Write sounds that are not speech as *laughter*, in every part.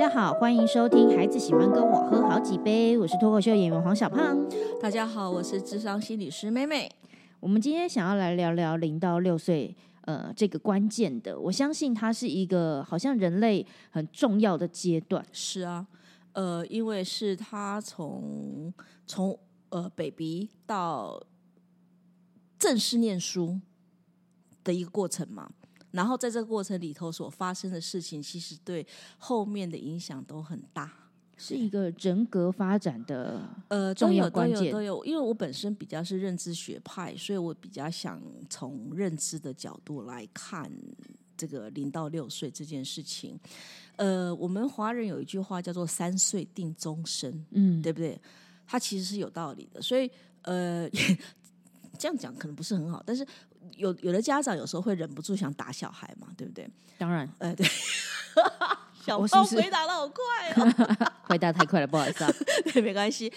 家好，欢迎收听《孩子喜欢跟我喝好几杯》，我是脱口秀演员黄小胖。大家好，我是智商心理师妹妹。我们今天想要来聊聊零到六岁，呃，这个关键的，我相信它是一个好像人类很重要的阶段。是啊，呃，因为是他从从呃 baby 到正式念书的一个过程嘛。然后在这个过程里头所发生的事情，其实对后面的影响都很大，是一个人格发展的呃重要关键。都有，因为我本身比较是认知学派，所以我比较想从认知的角度来看这个零到六岁这件事情。呃，我们华人有一句话叫做“三岁定终身”，嗯，对不对？它其实是有道理的，所以呃。*laughs* 这样讲可能不是很好，但是有有的家长有时候会忍不住想打小孩嘛，对不对？当然，哎，对，*laughs* 小胖回答的好快哦，*laughs* 回答太快了，不好意思啊，*laughs* 对，没关系。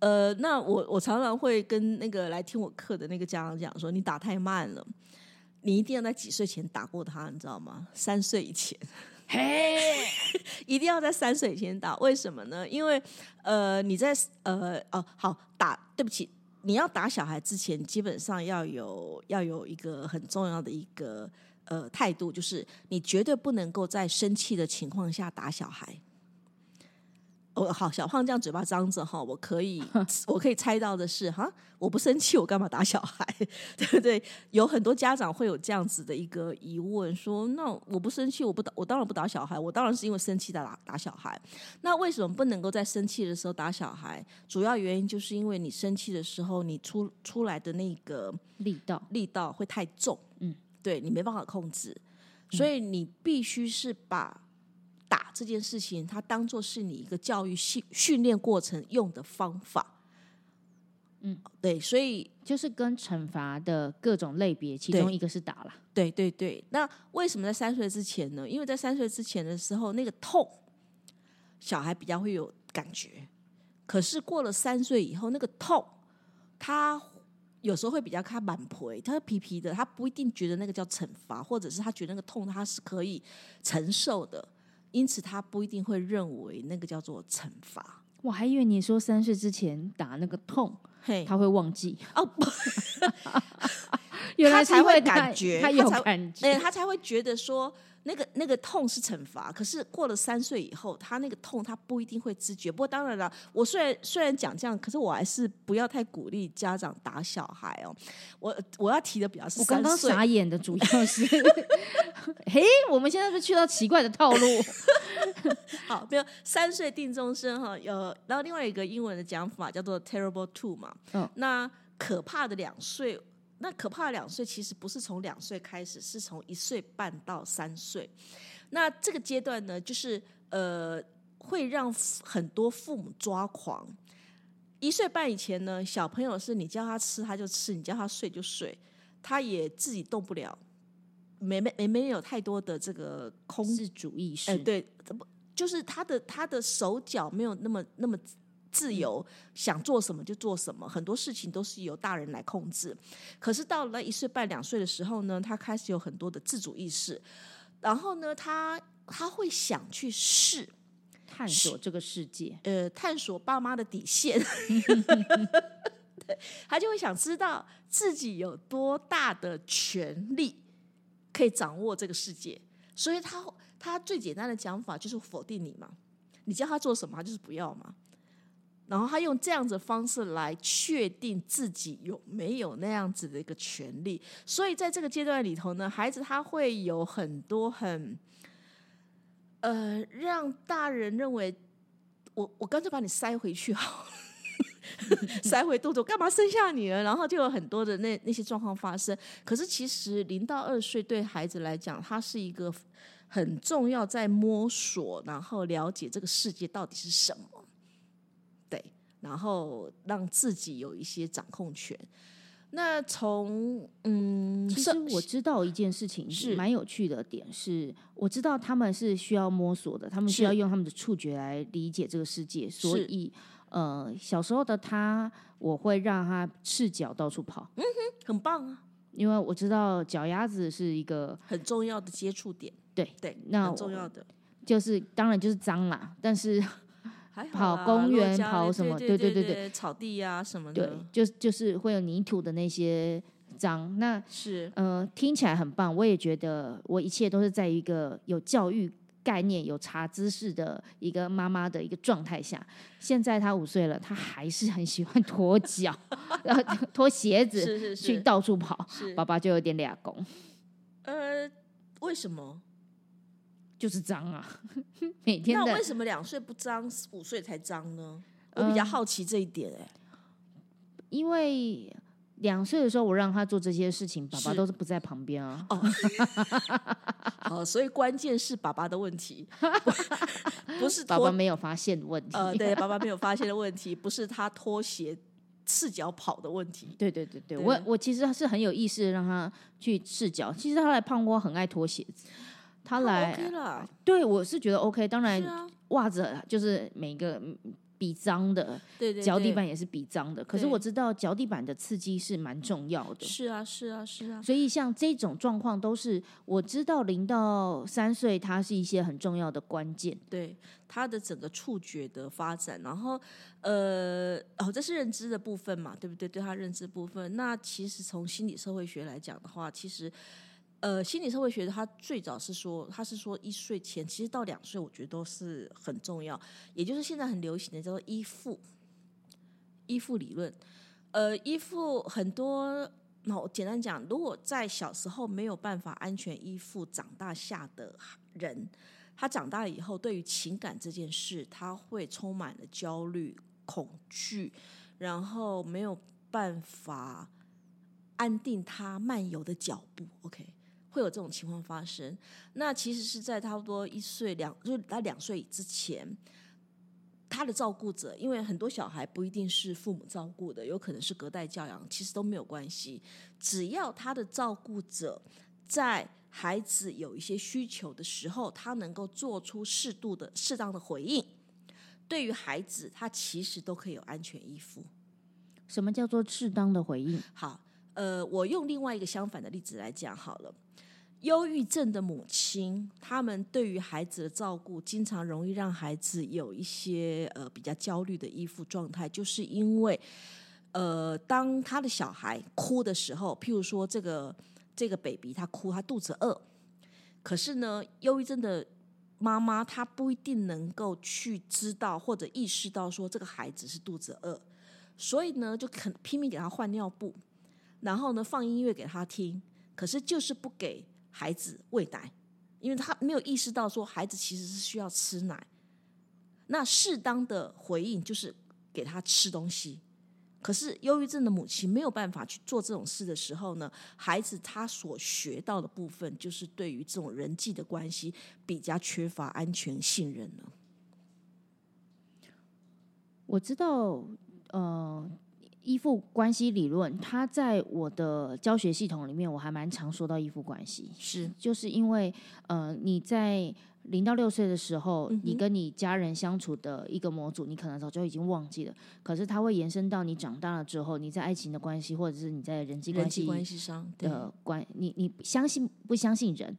呃，那我我常常会跟那个来听我课的那个家长讲说，你打太慢了，你一定要在几岁前打过他，你知道吗？三岁以前，嘿，一定要在三岁以前打，为什么呢？因为呃，你在呃哦，好打，对不起。你要打小孩之前，基本上要有要有一个很重要的一个呃态度，就是你绝对不能够在生气的情况下打小孩。哦，好，小胖这样嘴巴张着哈，我可以，*laughs* 我可以猜到的是哈，我不生气，我干嘛打小孩？*laughs* 对不对？有很多家长会有这样子的一个疑问，说那我不生气，我不打，我当然不打小孩，我当然是因为生气打打小孩。那为什么不能够在生气的时候打小孩？主要原因就是因为你生气的时候，你出出来的那个力道力道会太重，嗯，对你没办法控制，所以你必须是把。打这件事情，它当做是你一个教育训训练过程用的方法，嗯，对，所以就是跟惩罚的各种类别，其中一个是打了，对对对。那为什么在三岁之前呢？因为在三岁之前的时候，那个痛，小孩比较会有感觉，可是过了三岁以后，那个痛，他有时候会比较看满婆，他皮皮的，他不一定觉得那个叫惩罚，或者是他觉得那个痛他是可以承受的。因此，他不一定会认为那个叫做惩罚。我还以为你说三岁之前打那个痛，他会忘记哦。不，*laughs* 他才会感觉，他有感觉，他才会觉得说。那个那个痛是惩罚，可是过了三岁以后，他那个痛他不一定会知觉。不过当然了，我虽然虽然讲这样，可是我还是不要太鼓励家长打小孩哦。我我要提的比较是，我刚刚傻眼的主要是，*laughs* 嘿，我们现在是去到奇怪的套路。*laughs* 好，没有三岁定终身哈，有然后另外一个英文的讲法叫做 terrible two 嘛，嗯，那可怕的两岁。那可怕的两岁其实不是从两岁开始，是从一岁半到三岁。那这个阶段呢，就是呃，会让很多父母抓狂。一岁半以前呢，小朋友是你叫他吃他就吃，你叫他睡就睡，他也自己动不了，没没没没有太多的这个控制主意识。对，不就是他的他的手脚没有那么那么。自由想做什么就做什么，很多事情都是由大人来控制。可是到了一岁半两岁的时候呢，他开始有很多的自主意识，然后呢，他他会想去试探索这个世界，呃，探索爸妈的底线。*laughs* 对，他就会想知道自己有多大的权利可以掌握这个世界。所以他他最简单的讲法就是否定你嘛，你叫他做什么，他就是不要嘛。然后他用这样子的方式来确定自己有没有那样子的一个权利，所以在这个阶段里头呢，孩子他会有很多很，呃，让大人认为我我干脆把你塞回去好，*laughs* 塞回肚子，干嘛生下你了？然后就有很多的那那些状况发生。可是其实零到二岁对孩子来讲，他是一个很重要在摸索，然后了解这个世界到底是什么。然后让自己有一些掌控权。那从嗯，其实我知道一件事情是蛮有趣的点，是我知道他们是需要摸索的，他们需要用他们的触觉来理解这个世界。所以，呃，小时候的他，我会让他赤脚到处跑。嗯哼，很棒啊！因为我知道脚丫子是一个很重要的接触点。对对，那很重要的。就是当然就是脏啦，但是还好跑公园跑什么对对对对草地呀、什么的对，，就就是会有泥土的那些脏。那是呃，听起来很棒，我也觉得我一切都是在一个有教育概念、有查知识的一个妈妈的一个状态下。现在她五岁了，她还是很喜欢脱脚，*laughs* 然后脱鞋子去到处跑，是爸爸就有点俩公，呃，为什么？就是脏啊，每天的那为什么两岁不脏，五岁才脏呢？我比较嗯好奇这一点、哎、因为。两岁的时候，我让他做这些事情，爸爸都是不在旁边啊。*laughs* 好，所以关键是爸爸的问题，不不是爸脱爸没有发现问题。呃，对，爸爸没有发现的问题，不是他拖鞋赤脚跑的问题。对对对对，对我我其实是很有意识的让他去赤脚。其实他来胖窝很爱脱鞋子，他那来、OK 了，对我是觉得 OK。当然啊，袜子就是每个嗯比脏的，对对对脚底板也是比脏的。可是我知道脚底板的刺激是蛮重要的。是啊，是啊，是啊，所以像这种状况都是我知道，零到三岁它是一些很重要的关键。对他的整个触觉的发展，然后呃，哦，这是认知的部分嘛，对不对？对他认知部分，那其实从心理社会学来讲的话，其实呃，心理社会学它最早是说，它是说一岁前，其实到两岁，我觉得都是很重要，也就是现在很流行的叫做依附依附理论。呃，依附很多，那我简单讲，如果在小时候没有办法安全依附长大下的人，他长大了以后，对于情感这件事，他会充满了焦虑、恐惧，然后没有办法安定他漫游的脚步。OK，会有这种情况发生。那其实是在差不多一岁两，就是他两岁之前。他的照顾者，因为很多小孩不一定是父母照顾的，有可能是隔代教养，其实都没有关系。只要他的照顾者在孩子有一些需求的时候，他能够做出适度的、适当的回应，对于孩子，他其实都可以有安全依附。什么叫做适当的回应？好，呃，我用另外一个相反的例子来讲好了。忧郁症的母亲，他们对于孩子的照顾，经常容易让孩子有一些呃比较焦虑的依附状态，就是因为呃，当他的小孩哭的时候，譬如说这个这个 baby 他哭，他肚子饿，可是呢，忧郁症的妈妈她不一定能够去知道或者意识到说这个孩子是肚子饿，所以呢，就肯拼命给他换尿布，然后呢放音乐给他听，可是就是不给孩子喂奶，因为他没有意识到说孩子其实是需要吃奶。那适当的回应就是给他吃东西。可是忧郁症的母亲没有办法去做这种事的时候呢，孩子他所学到的部分就是对于这种人际的关系比较缺乏安全信任了。我知道，呃，依附关系理论，它在我的教学系统里面，我还蛮常说到依附关系，是就是因为呃，你在零到六岁的时候，嗯哼你跟你家人相处的一个模组，你可能早就已经忘记了，可是它会延伸到你长大了之后，你在爱情的关系，或者是你在人际关系关系上，对的关，你你相信不相信人？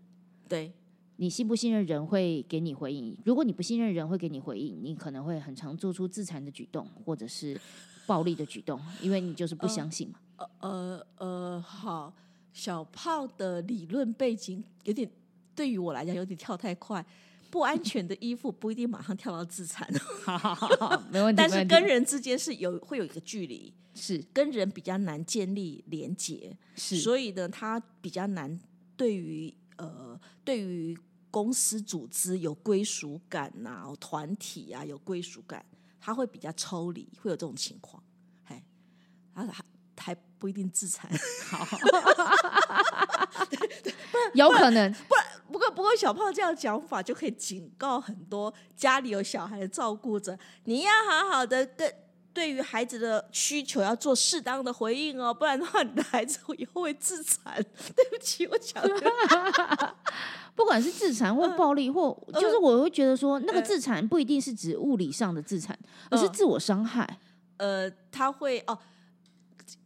对你信不信任人会给你回应？如果你不信任人会给你回应，你可能会很常做出自残的举动，或者是暴力的举动，因为你就是不相信嘛。呃呃呃，好，小胖的理论背景有点对于我来讲有点跳太快。不安全的依附不一定马上跳到自残，*laughs* 好好好好，没问题。但是跟人之间是有会有一个距离，是跟人比较难建立连结，是，所以呢，他比较难对于呃对于公司组织有归属感呐、团体啊有归属感，他会比较抽离，会有这种情况，嘿，他还还不一定自残。*laughs* 好，*laughs* 有可能。不过，不过小胖这样讲法就可以警告很多家里有小孩的照顾者，你要好好的跟对于孩子的需求要做适当的回应哦，不然的话，你的孩子以后 *laughs* 会自残。对不起，我讲的 *laughs* 不管是自残或暴力，或就是我会觉得说，那个嗯自残不一定是指物理上的自残，而是嗯自我伤害。呃，他会哦，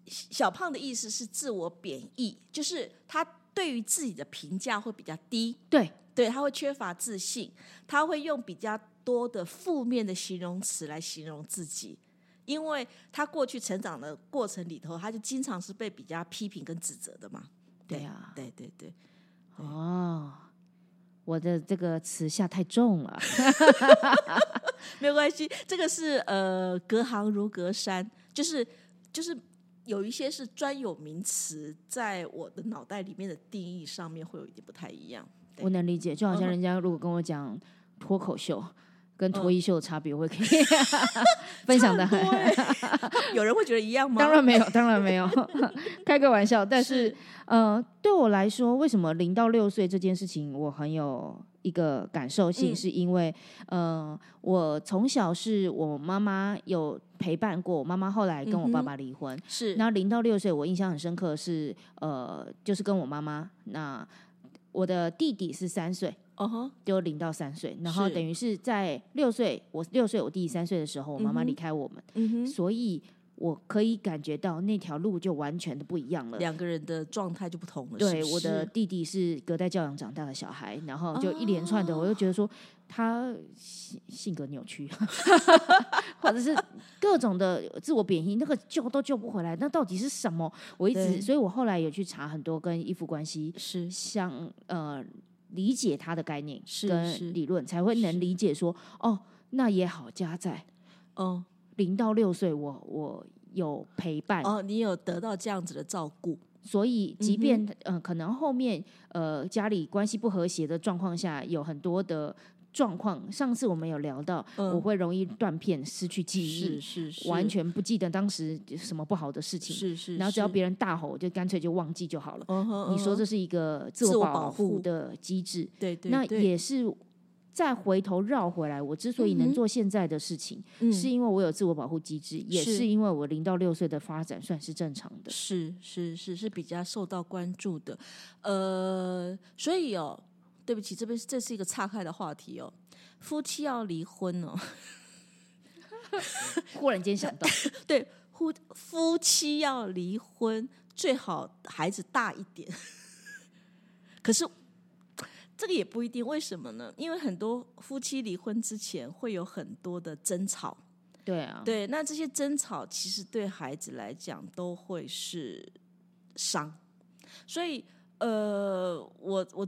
小胖的意思是自我贬义，就是他对于自己的评价会比较低。对，对，他会缺乏自信，他会用比较多的负面的形容词来形容自己，因为他过去成长的过程里头，他就经常是被比较批评跟指责的嘛。对啊，对对对。哦，我的这个词下太重了 *laughs* *laughs* 没有关系，这个是呃，隔行如隔山，就是就是有一些是专有名词，在我的脑袋里面的定义上面会有一点不太一样。我能理解，就好像人家如果跟我讲脱口秀跟脱衣秀的差别，我会可以 *laughs* *laughs* 分享的很。*laughs* 有人会觉得一样吗？当然没有，当然没有，开个玩笑。但是，呃，对我来说，为什么零到六岁这件事情我很有一个感受性，是因为，呃，我从小是我妈妈有陪伴过，妈妈后来跟我爸爸离婚，是。然后零到六岁，我印象很深刻是，呃，就是跟我妈妈那。我的弟弟是三岁，就零到三岁，然后等于是在六岁，我六岁，我弟弟三岁的时候，我妈妈离开我们，嗯哼，所以我可以感觉到那条路就完全的不一样了，两个人的状态就不同了。对，我的弟弟是隔代教养长大的小孩，然后就一连串的，我就觉得说他性性格扭曲，*laughs* 或者是各种的自我贬义，那个救都救不回来，那到底是什么？我一直，所以我后来有去查很多跟依附关系是。相呃理解他的概念跟理论，才会能理解说哦，那也好加在哦零到六岁，我我有陪伴哦，你有得到这样子的照顾，所以即便嗯可能后面呃家里关系不和谐的状况下，有很多的。状况，上次我们有聊到，我会容易断片、失去记忆，是是，完全不记得当时什么不好的事情，是是。然后只要别人大吼，我就干脆就忘记就好了。你说这是一个自我保护的机制，对对。那也是再回头绕回来，我之所以能做现在的事情，是因为我有自我保护机制，也是因为我零到六岁的发展算是正常的，是是是是比较受到关注的。呃，所以哦。对不起，这边这是一个岔开的话题哦。夫妻要离婚哦，*laughs* 忽然间想到，*laughs* 对，夫夫妻要离婚，最好孩子大一点。*laughs* 可是这个也不一定，为什么呢？因为很多夫妻离婚之前会有很多的争吵。对啊，对，那这些争吵其实对孩子来讲都会是伤。所以，呃，我我。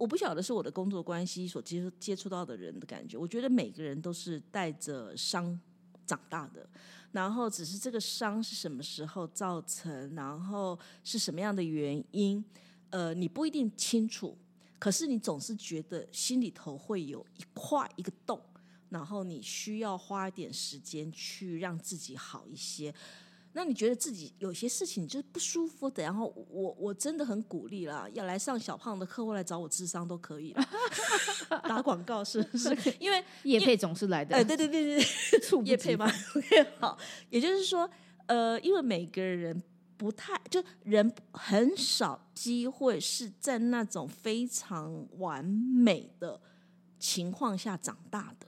我不晓得是我的工作关系所接触接触到的人的感觉，我觉得每个人都是带着伤长大的，然后只是这个伤是什么时候造成，然后是什么样的原因，呃，你不一定清楚，可是你总是觉得心里头会有一块一个洞，然后你需要花一点时间去让自己好一些。那你觉得自己有些事情就是不舒服的，然后我我真的很鼓励啦，要来上小胖的课或来找我智商都可以了。*laughs* 打广告是不是？因为叶配总是来的。哎，对对对对，*laughs* 叶配吗？*laughs* 好，也就是说，呃，因为每个人不太，就人很少机会是在那种非常完美的情况下长大的，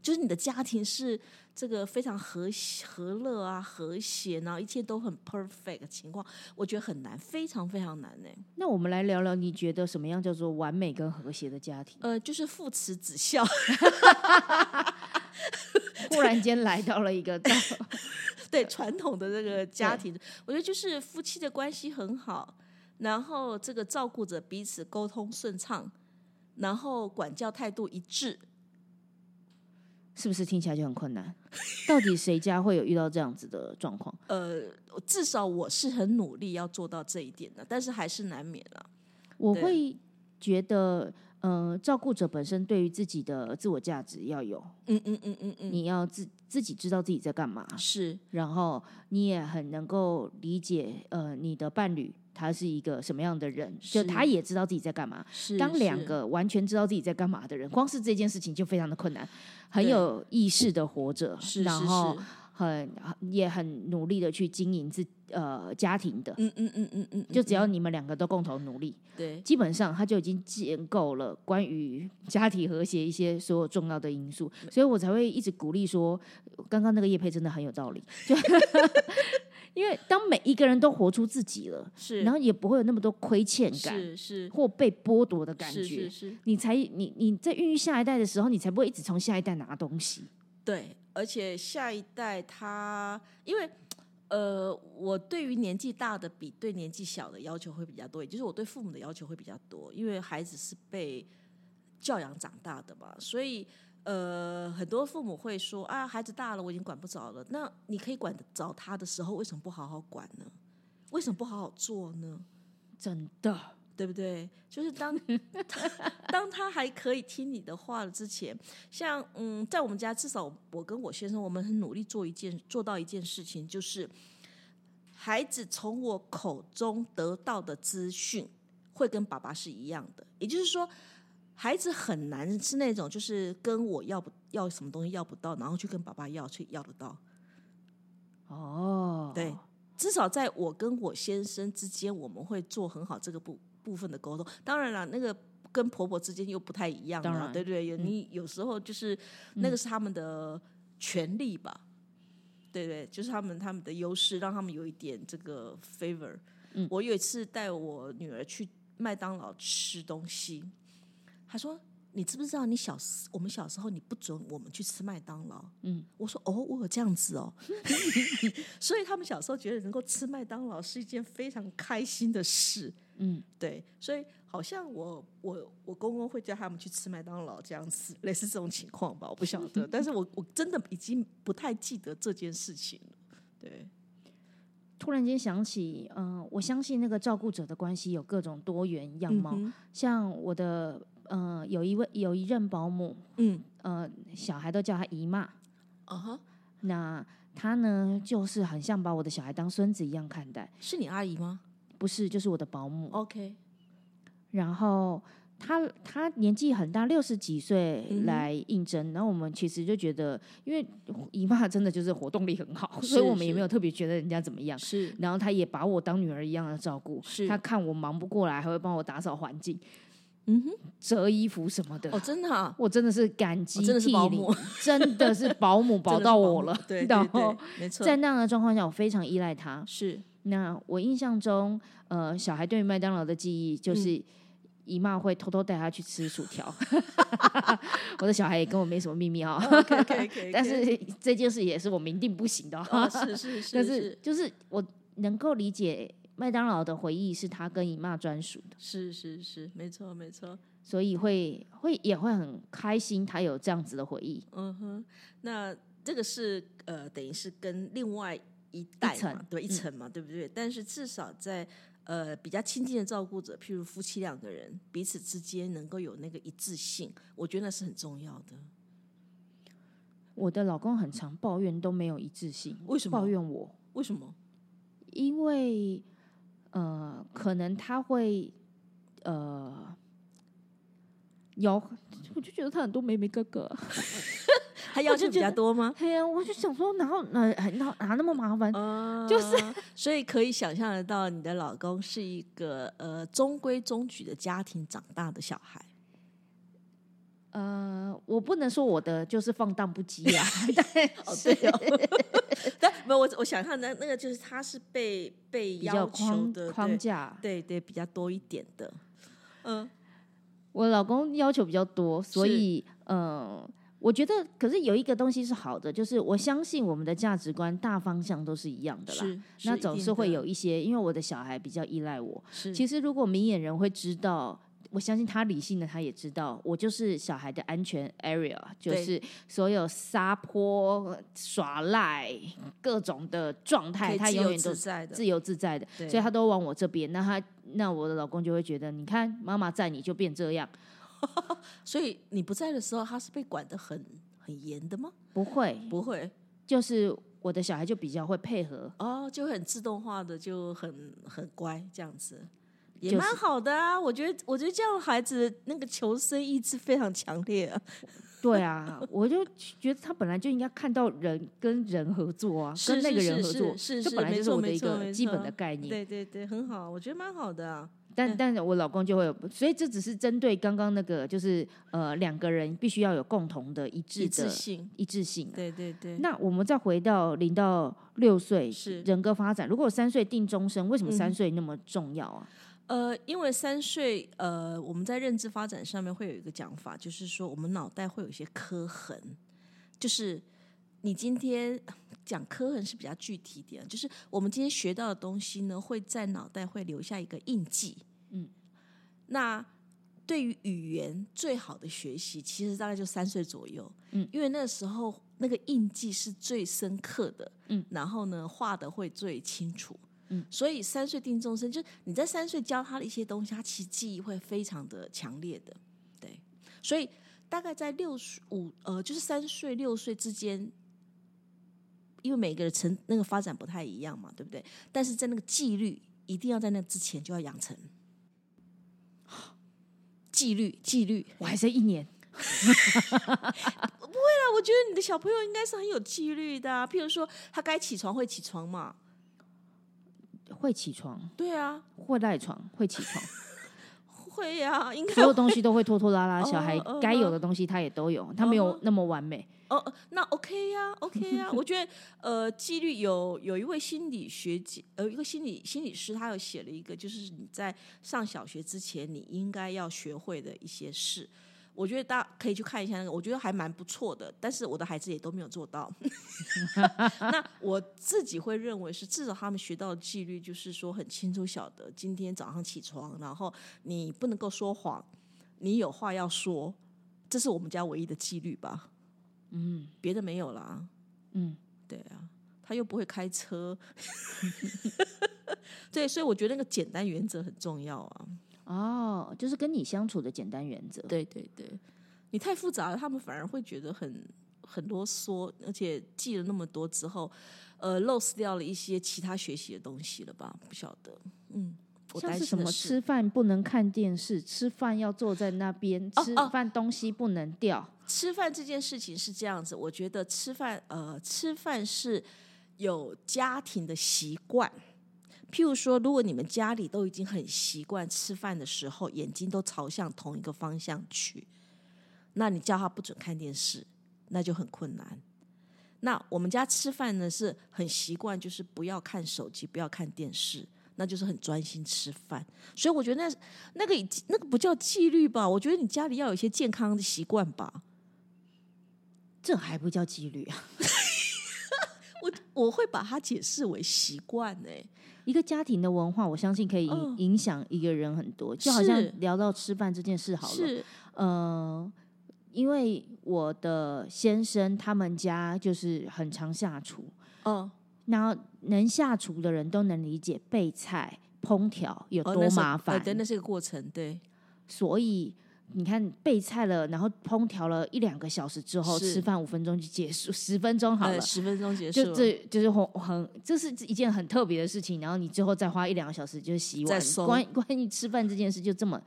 就是你的家庭是。这个非常和和乐啊，和谐，然后一切都很 perfect 的情况，我觉得很难，非常非常难呢。那我们来聊聊，你觉得什么样叫做完美跟和谐的家庭？呃，就是父慈子孝。*laughs* *laughs* 忽然间来到了一个 *laughs* 对传统的这个家庭，我觉得就是夫妻的关系很好，然后这个照顾着彼此，沟通顺畅，然后管教态度一致。是不是听起来就很困难？到底谁家会有遇到这样子的状况？*laughs* 呃，至少我是很努力要做到这一点的，但是还是难免了。我会觉得，呃，照顾者本身对于自己的自我价值要有，嗯嗯嗯嗯嗯，你要自自己知道自己在干嘛，是，然后你也很能够理解，呃，你的伴侣。他是一个什么样的人？就他也知道自己在干嘛。是当两个完全知道自己在干嘛的人，光是这件事情就非常的困难。很有意识的活着，然后很也很努力的去经营自呃家庭的。嗯嗯嗯嗯嗯，就只要你们两个都共同努力，对，基本上他就已经建构了关于家庭和谐一些所有重要的因素。所以我才会一直鼓励说，刚刚那个叶佩真的很有道理。*laughs* 就因为当每一个人都活出自己了，是，然后也不会有那么多亏欠感，是是或被剥夺的感觉，是是，你才你你在孕育下一代的时候，你才不会一直从下一代拿东西。对，而且下一代他因为。呃，我对于年纪大的比对年纪小的要求会比较多，也就是我对父母的要求会比较多，因为孩子是被教养长大的嘛，所以呃，很多父母会说啊，孩子大了，我已经管不着了。那你可以管得着他的时候，为什么不好好管呢？为什么不好好做呢？真的。对不对？就是当当他还可以听你的话了之前，像嗯，在我们家至少我跟我先生，我们很努力做一件做到一件事情，就是孩子从我口中得到的资讯会跟爸爸是一样的。也就是说，孩子很难是那种就是跟我要不要什么东西要不到，然后去跟爸爸要，去要得到。哦，对，至少在我跟我先生之间，我们会做很好这个步。部分的沟通，当然了，那个跟婆婆之间又不太一样了，对不对？你有时候就是那个是他们的权利吧，对对，就是他们他们的优势，让他们有一点这个 favor。我有一次带我女儿去麦当劳吃东西，她说。你知不知道，你小时我们小时候你不准我们去吃麦当劳。嗯，我说哦，我有这样子哦，*laughs* 所以他们小时候觉得能够吃麦当劳是一件非常开心的事。嗯，对，所以好像我我我公公会叫他们去吃麦当劳这样子，*laughs* 类似这种情况吧，我不晓得。但是我我真的已经不太记得这件事情了。对，突然间想起，嗯，我相信那个照顾者的关系有各种多元样貌，像我的。呃，有一位有一任保姆，嗯，呃，小孩都叫她姨妈，啊哈，那她呢，就是很像把我的小孩当孙子一样看待。是你阿姨吗？不是，就是我的保姆。OK。然后他他年纪很大，六十几岁来应征，然后我们其实就觉得，因为姨妈真的就是活动力很好，所以我们也没有特别觉得人家怎么样。是。然后他也把我当女儿一样的照顾，是。他看我忙不过来，还会帮我打扫环境。嗯哼，折衣服什么的哦，真的，我真的是感激涕零，真的是保姆保到我了。*laughs* 对然后，没错，在那样的状况下，我非常依赖他。是，那我印象中，呃，小孩对于麦当劳的记忆就是姨妈会偷偷带他去吃薯条。*laughs* 我的小孩也跟我没什么秘密哈，*laughs* 但是这件事也是我明定不行的。是是 *laughs* 是，但是就是我能够理解。麦当劳的回忆是他跟姨妈专属的，是是是，没错没错，所以会会也会很开心，他有这样子的回忆。嗯哼，那这个是呃，等于是跟另外一代嘛，对一层嘛，对不对？但是至少在呃比较亲近的照顾者，譬如夫妻两个人彼此之间能够有那个一致性，我觉得那是很重要的。我的老公很常抱怨都没有一致性，为什么抱怨我？为什么？因为。呃，可能他会，呃，有，我就觉得他很多妹妹哥哥，*laughs* 还要求比较多吗？对呀，我就想说，哪哪哪哪那么麻烦？就是，所以可以想象得到，你的老公是一个呃中规中矩的家庭长大的小孩。呃，我不能说我的就是放荡不羁啊，*laughs* *laughs* 对，*laughs* 对，但没有我我想象的那个就是他是被被要求的框架，对对，比较多一点的。嗯，我老公要求比较多，所以嗯，我觉得可是有一个东西是好的，就是我相信我们的价值观大方向都是一样的啦。那总是会有一些，因为我的小孩比较依赖我。是，其实如果明眼人会知道。我相信他理性的，他也知道我就是小孩的安全 area，就是所有撒泼耍赖各种的状态，他永远都自由自在的，所以他都往我这边。那他那我的老公就会觉得，你看妈妈在，你就变这样。*laughs* 所以你不在的时候，他是被管的很很严的吗？不会，不会，就是我的小孩就比较会配合哦，就很自动化的，就很很乖这样子。也蛮好的啊，我觉得，我觉得这样孩子那个求生意志非常强烈啊。*laughs* 对啊，我就觉得他本来就应该看到人跟人合作啊，跟那个人合作，是是，这本来就是我的一个基本的概念。对对对，很好，我觉得蛮好的啊。但但是我老公就会有，所以这只是针对刚刚那个，就是呃两个人必须要有共同的一致的性，一致性。对对对。那我们再回到零到六岁是人格发展，如果三岁定终身，为什么三岁那么重要啊？呃，因为三岁，呃，我们在认知发展上面会有一个讲法，就是说我们脑袋会有一些磕痕，就是你今天讲刻痕是比较具体点，就是我们今天学到的东西呢，会在脑袋会留下一个印记。嗯，那对于语言最好的学习，其实大概就三岁左右。嗯，因为那时候那个印记是最深刻的。嗯，然后呢，画的会最清楚。嗯，所以三岁定终身，就是你在三岁教他的一些东西，他其实记忆会非常的强烈的。对，所以大概在六五呃，就是三岁六岁之间，因为每个人成那个发展不太一样嘛，对不对？但是在那个纪律一定要在那之前就要养成。纪律，纪律，我还剩一年。*laughs* 不会啦，我觉得你的小朋友应该是很有纪律的。譬如说，他该起床会起床嘛。会起床，对啊，会赖床，会起床，*laughs* 会呀，应该所有东西都会拖拖拉拉。*laughs* 小孩该有的东西他也都有，他没有那么完美。哦，那 OK 呀，OK 呀。我觉得，呃，纪律有有一位心理学姐，呃，一个心理心理师，他有写了一个，就是你在上小学之前，你应该要学会的一些事。我觉得大家可以去看一下那个，我觉得还蛮不错的。但是我的孩子也都没有做到。*laughs* 那我自己会认为是，至少他们学到的纪律就是说很清楚晓得，今天早上起床，然后你不能够说谎，你有话要说，这是我们家唯一的纪律吧。嗯，别的没有啦。嗯，对啊，他又不会开车。*laughs* 对，所以我觉得那个简单原则很重要啊。哦，就是跟你相处的简单原则。对对对，你太复杂了，他们反而会觉得很很啰嗦，而且记了那么多之后，呃，lose 掉了一些其他学习的东西了吧？不晓得，嗯，像是什么吃饭不能看电视，吃饭要坐在那边，吃饭东西不能掉。吃饭这件事情是这样子，我觉得吃饭，呃，吃饭是有家庭的习惯。譬如说，如果你们家里都已经很习惯吃饭的时候眼睛都朝向同一个方向去，那你叫他不准看电视，那就很困难。那我们家吃饭呢是很习惯，就是不要看手机，不要看电视，那就是很专心吃饭。所以我觉得那那个那个不叫纪律吧？我觉得你家里要有一些健康的习惯吧。这还不叫纪律啊？*laughs* 我我会把它解释为习惯呢。一个家庭的文化，我相信可以影影响一个人很多。就好像聊到吃饭这件事好了，呃，因为我的先生他们家就是很常下厨，嗯，然后能下厨的人都能理解备菜、烹调有多麻烦，对，那是个过程，对，所以。你看备菜了，然后烹调了一两个小时之后，吃饭五分钟就结束，十分钟好了，十分钟结束，就这就是很很，这是一件很特别的事情。然后你最后再花一两个小时就是洗碗，关 *laughs* 关于吃饭这件事就这么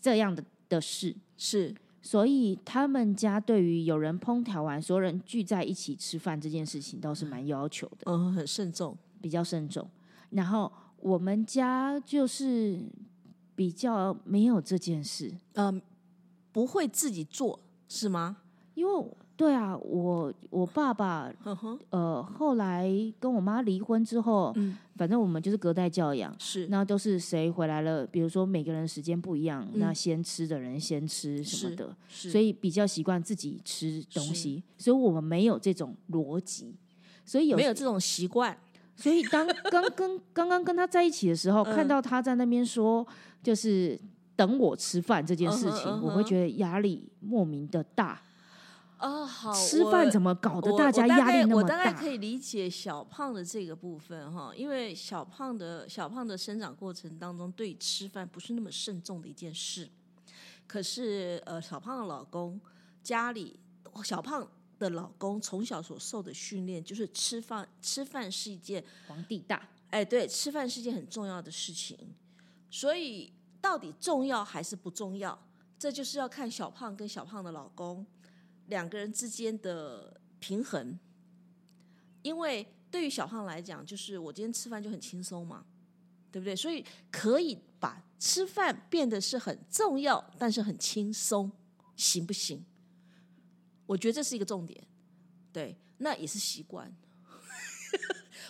这样的的事是，所以他们家对于有人烹调完，所有人聚在一起吃饭这件事情倒是蛮要求的，嗯，很慎重，比较慎重。然后我们家就是比较没有这件事，嗯。不会自己做是吗？因为对啊，我我爸爸呃后来跟我妈离婚之后，嗯，反正我们就是隔代教养，是那都是谁回来了，比如说每个人时间不一样，那先吃的人先吃什么的，所以比较习惯自己吃东西，所以我们没有这种逻辑，所以有没有这种习惯？所以当 *laughs* 刚跟刚刚跟他在一起的时候，看到他在那边说，就是。等我吃饭这件事情，我会觉得压力莫名的大。哦，好，吃饭怎么搞得大家压力那么大？我大概可以理解小胖的这个部分哈，因为小胖的小胖的生长过程当中，对吃饭不是那么慎重的一件事。可是呃，小胖的老公家里，小胖的老公从小所受的训练就是吃饭吃饭是一件皇帝大，哎，对，吃饭是一件很重要的事情，所以。到底重要还是不重要？这就是要看小胖跟小胖的老公两个人之间的平衡。因为对于小胖来讲，就是我今天吃饭就很轻松嘛，对不对？所以可以把吃饭变得是很重要，但是很轻松，行不行？我觉得这是一个重点。对，那也是习惯。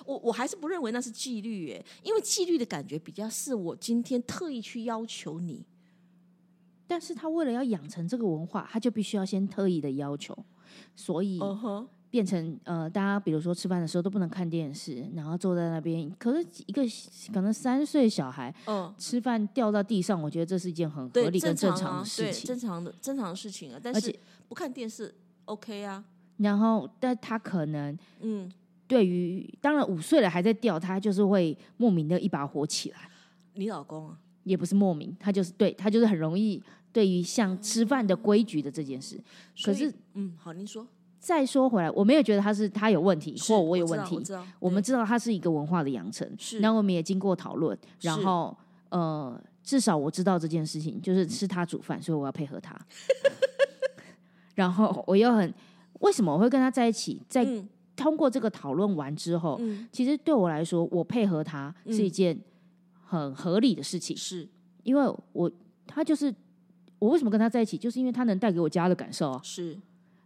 我我还是不认为那是纪律耶，因为纪律的感觉比较是我今天特意去要求你，但是他为了要养成这个文化，他就必须要先特意的要求，所以变成呃，大家比如说吃饭的时候都不能看电视，然后坐在那边。可是一个可能三岁小孩，嗯，吃饭掉到地上，我觉得这是一件很合理跟正常的事情，正常的正常的事情啊。但是不看电视 OK 啊。然后，但他可能嗯。对于当然五岁了还在掉，他就是会莫名的一把火起来。你老公啊，也不是莫名，他就是对他就是很容易对于像吃饭的规矩的这件事。可是，嗯，好，您说。再说回来，我没有觉得他是他有问题，或我有问题。我们知道他是一个文化的养成，那我们也经过讨论，然后呃，至少我知道这件事情就是是他煮饭，所以我要配合他。*laughs* 然后我又很为什么我会跟他在一起？在通过这个讨论完之后，其实对我来说，我配合他是一件很合理的事情。是因为我他就是我为什么跟他在一起，就是因为他能带给我家的感受啊。是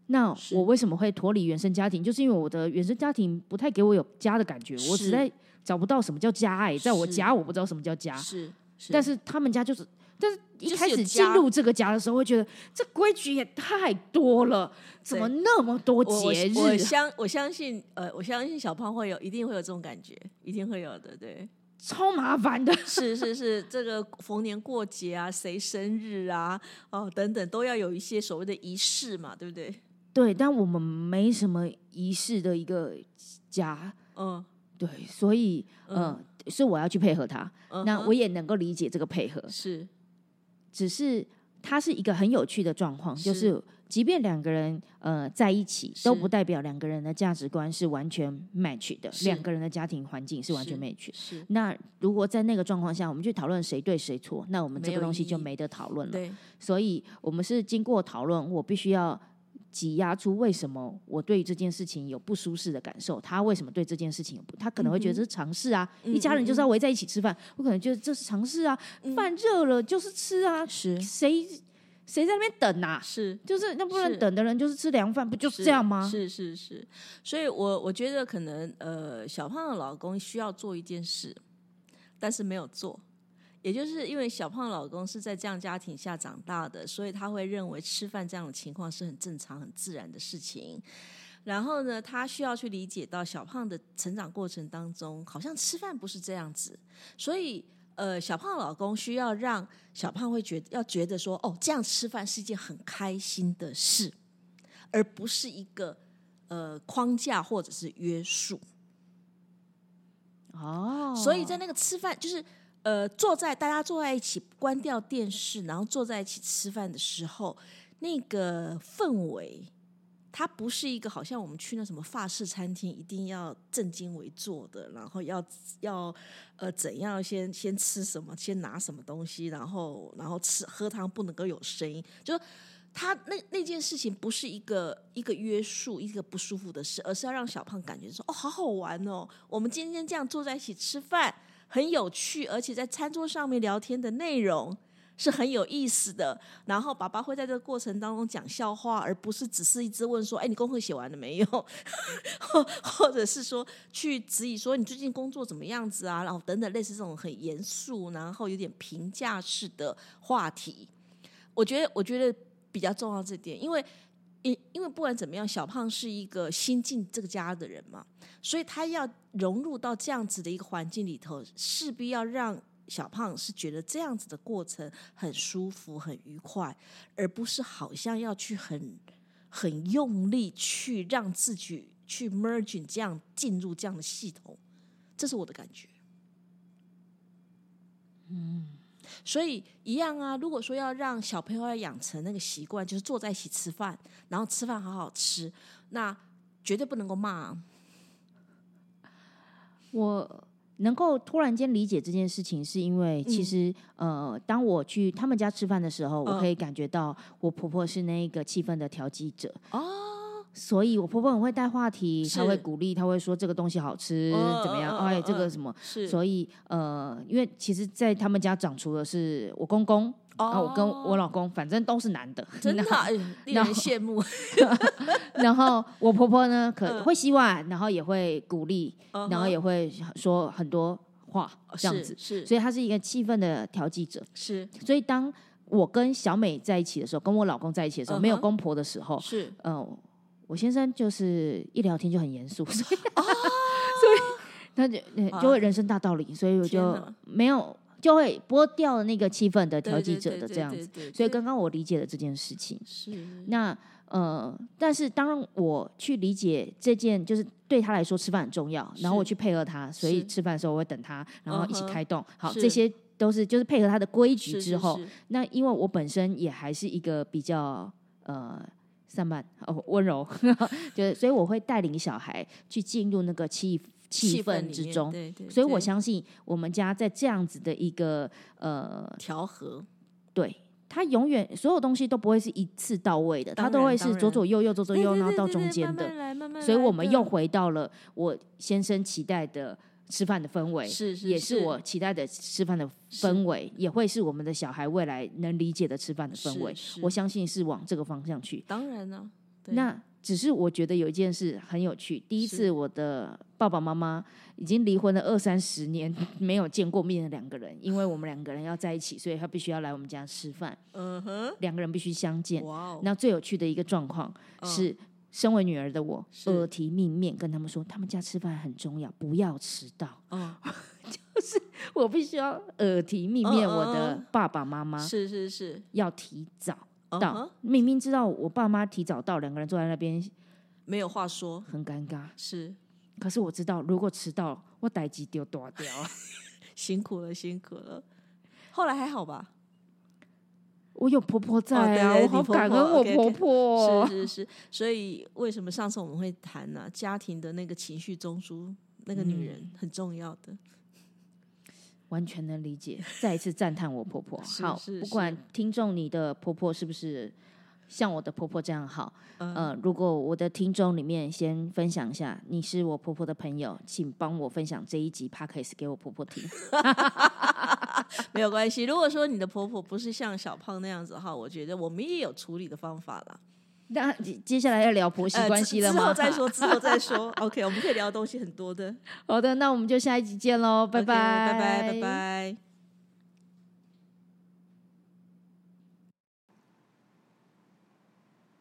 那我为什么会脱离原生家庭，就是因为我的原生家庭不太给我有家的感觉，我实在找不到什么叫家。哎，在我家我不知道什么叫家。是，但是他们家就是。但是一开始进入这个家的时候，会觉得这规矩也太多了，怎么那么多节日？我相我相信，呃，我相信小胖会有，一定会有这种感觉，一定会有的，对，超麻烦的。*laughs* 是是是，这个逢年过节啊，谁生日啊，哦等等，都要有一些所谓的仪式嘛，对不对？对，但我们没什么仪式的一个家，嗯，对，所以嗯，是我要去配合他，那我也能够理解这个配合是。只是它是一个很有趣的状况，就是即便两个人呃在一起，都不代表两个人的价值观是完全 match 的，两个人的家庭环境是完全 match。是那如果在那个状况下，我们去讨论谁对谁错，那我们这个东西就没得讨论了。对，所以我们是经过讨论，我必须要。挤压出为什么我对这件事情有不舒适的感受？他为什么对这件事情有不？他可能会觉得这是尝试啊，一家人就是要围在一起吃饭。我可能觉得这是尝试啊，饭热了就是吃啊，是谁谁在那边等啊？是就是那不能等的人就是吃凉饭，不就是这样吗？是是是，所以我我觉得可能呃，小胖的老公需要做一件事，但是没有做。也就是因为小胖老公是在这样家庭下长大的，所以他会认为吃饭这样的情况是很正常、很自然的事情。然后呢，他需要去理解到小胖的成长过程当中，好像吃饭不是这样子。所以，呃，小胖老公需要让小胖会觉得要觉得说，哦，这样吃饭是一件很开心的事，而不是一个呃框架或者是约束。哦，所以在那个吃饭就是。呃，坐在大家坐在一起，关掉电视，然后坐在一起吃饭的时候，那个氛围，它不是一个好像我们去那什么法式餐厅一定要正襟危坐的，然后要要呃怎样先先吃什么，先拿什么东西，然后然后吃喝汤不能够有声音，就是他那那件事情不是一个一个约束，一个不舒服的事，而是要让小胖感觉说哦，好好玩哦，我们今天这样坐在一起吃饭。很有趣，而且在餐桌上面聊天的内容是很有意思的。然后爸爸会在这个过程当中讲笑话，而不是只是一直问说：“哎，你功课写完了没有？” *laughs* 或者是说去质疑说：“你最近工作怎么样子啊？”然后等等类似这种很严肃，然后有点评价式的话题。我觉得，我觉得比较重要这点，因为。因为不管怎么样，小胖是一个新进这个家的人嘛，所以他要融入到这样子的一个环境里头，势必要让小胖是觉得这样子的过程很舒服、很愉快，而不是好像要去很很用力去让自己去 merge 这样进入这样的系统，这是我的感觉。嗯。所以一样啊，如果说要让小朋友要养成那个习惯，就是坐在一起吃饭，然后吃饭好好吃，那绝对不能够骂。我能够突然间理解这件事情，是因为其实呃，当我去他们家吃饭的时候，我可以感觉到我婆婆是那个气氛的调剂者哦。所以我婆婆很会带话题，她会鼓励，她会说这个东西好吃，嗯怎么样？嗯嗯哎，这嗯个什么？是所以呃，因为其实，在他们家长除了是我公公，啊，我跟我老公，反正都是男的，真的 *laughs* 令人羡慕。*laughs* 然后我婆婆呢，可嗯会洗碗，然后也会鼓励，嗯然后也会说很多话，这样子。是是所以她是一个气氛的调剂者。是所以当我跟小美在一起的时候，跟我老公在一起的时候，嗯没有公婆的时候，是呃，我先生就是一聊天就很严肃，所以哦。*laughs* 所以他就呃就会人生大道理，所以我就没有就会剥掉了那个气氛的调剂者的这样子。所以刚刚我理解了这件事情。是。那呃，但是当我去理解这件，就是对他来说吃饭很重要，然后我去配合他，所以吃饭的时候我会等他，然后一起开动。好，这些都是就是配合他的规矩之后，那因为我本身也还是一个比较呃散漫 *laughs* 哦温柔，*laughs* 就是所以我会带领小孩去进入那个气气氛之中。对对，所以我相信我们家在这样子的一个呃，调和对他永远所有东西都不会是一次到位的，他都会是左左右右左左右，然后到中间的。慢慢来慢慢所以我们又回到了我先生期待的吃饭的氛围，是是也是我期待的吃饭的氛围，也会是我们的小孩未来能理解的吃饭的氛围。我相信是往这个方向去。当然了，对。那只是我觉得有一件事很有趣，第一次我的爸爸妈妈已经离婚了二三十年，没有见过面的两个人，因为我们两个人要在一起，所以他必须要来我们家吃饭，嗯哼，两个人必须相见。哇哦，那最有趣的一个状况嗯。是，身为女儿的我耳提面命跟他们说，他们家吃饭很重要，不要迟到。嗯，*laughs* 我必须要耳提面命，嗯嗯我的嗯爸爸妈妈是是是，要提早到。明明知道我爸妈提早到，两个人坐在那边没有话说，很尴尬，是可是我知道，如果迟到，我逮鸡丢多掉。*laughs* 辛苦了辛苦了。后来还好吧？我有婆婆在啊，对对我好感恩我婆婆。是是是，所以为什么上次我们会谈呢、家庭的那个情绪中枢，那个女人很重要的。*laughs* 完全能理解，再一次赞叹我婆婆。*laughs* 好不管听众你的婆婆是不是像我的婆婆这样好，嗯呃，如果我的听众里面先分享一下，你是我婆婆的朋友，请帮我分享这一集 podcast 给我婆婆听。*laughs* 没有关系。如果说你的婆婆不是像小胖那样子哈，我觉得我们也有处理的方法啦。那接接下来要聊婆媳关系了吗？之后再说，之后再 *laughs* 说。OK，我们可以聊的东西很多的。好的，那我们就下一集见喽，拜拜，拜拜，拜拜。